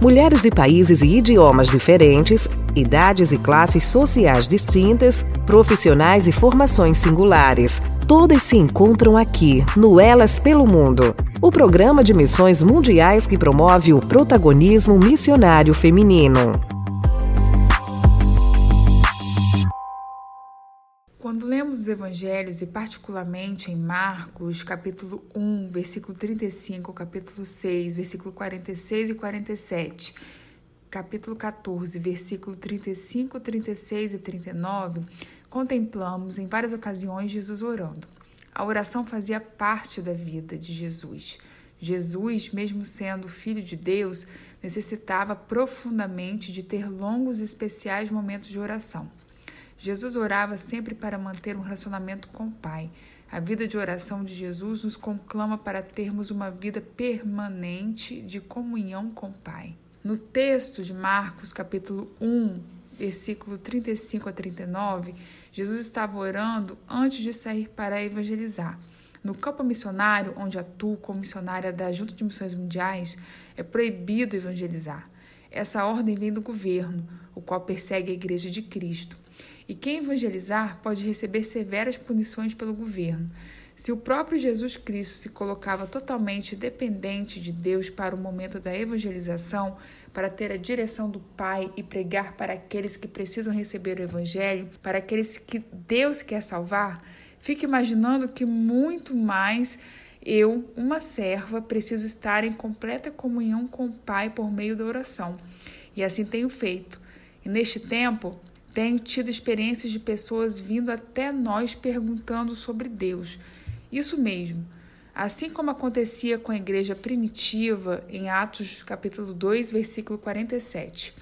Mulheres de países e idiomas diferentes, idades e classes sociais distintas, profissionais e formações singulares. Todas se encontram aqui, no Elas pelo Mundo, o programa de missões mundiais que promove o protagonismo missionário feminino. Quando lemos os evangelhos, e particularmente em Marcos, capítulo 1, versículo 35, capítulo 6, versículo 46 e 47, capítulo 14, versículo 35, 36 e 39, contemplamos em várias ocasiões Jesus orando. A oração fazia parte da vida de Jesus. Jesus, mesmo sendo filho de Deus, necessitava profundamente de ter longos e especiais momentos de oração. Jesus orava sempre para manter um relacionamento com o Pai. A vida de oração de Jesus nos conclama para termos uma vida permanente de comunhão com o Pai. No texto de Marcos, capítulo 1, versículo 35 a 39, Jesus estava orando antes de sair para evangelizar. No campo missionário, onde atuo como missionária da Junta de Missões Mundiais, é proibido evangelizar. Essa ordem vem do governo, o qual persegue a Igreja de Cristo. E quem evangelizar pode receber severas punições pelo governo. Se o próprio Jesus Cristo se colocava totalmente dependente de Deus para o momento da evangelização, para ter a direção do Pai e pregar para aqueles que precisam receber o Evangelho, para aqueles que Deus quer salvar, fique imaginando que muito mais eu, uma serva, preciso estar em completa comunhão com o Pai por meio da oração. E assim tenho feito. E neste tempo, tenho tido experiências de pessoas vindo até nós perguntando sobre Deus. Isso mesmo. Assim como acontecia com a igreja primitiva em Atos capítulo 2, versículo 47.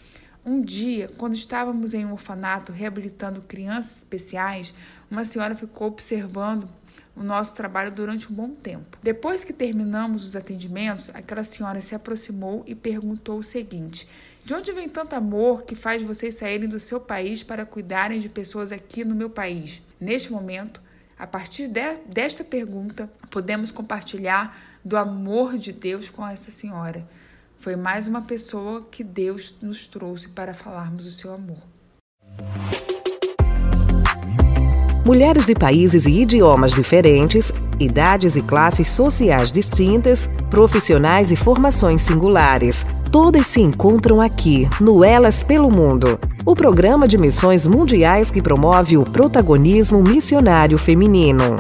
Um dia, quando estávamos em um orfanato reabilitando crianças especiais, uma senhora ficou observando o nosso trabalho durante um bom tempo. Depois que terminamos os atendimentos, aquela senhora se aproximou e perguntou o seguinte: De onde vem tanto amor que faz vocês saírem do seu país para cuidarem de pessoas aqui no meu país? Neste momento, a partir de, desta pergunta, podemos compartilhar do amor de Deus com essa senhora. Foi mais uma pessoa que Deus nos trouxe para falarmos o seu amor. Mulheres de países e idiomas diferentes, idades e classes sociais distintas, profissionais e formações singulares. Todas se encontram aqui, no Elas pelo Mundo, o programa de missões mundiais que promove o protagonismo missionário feminino.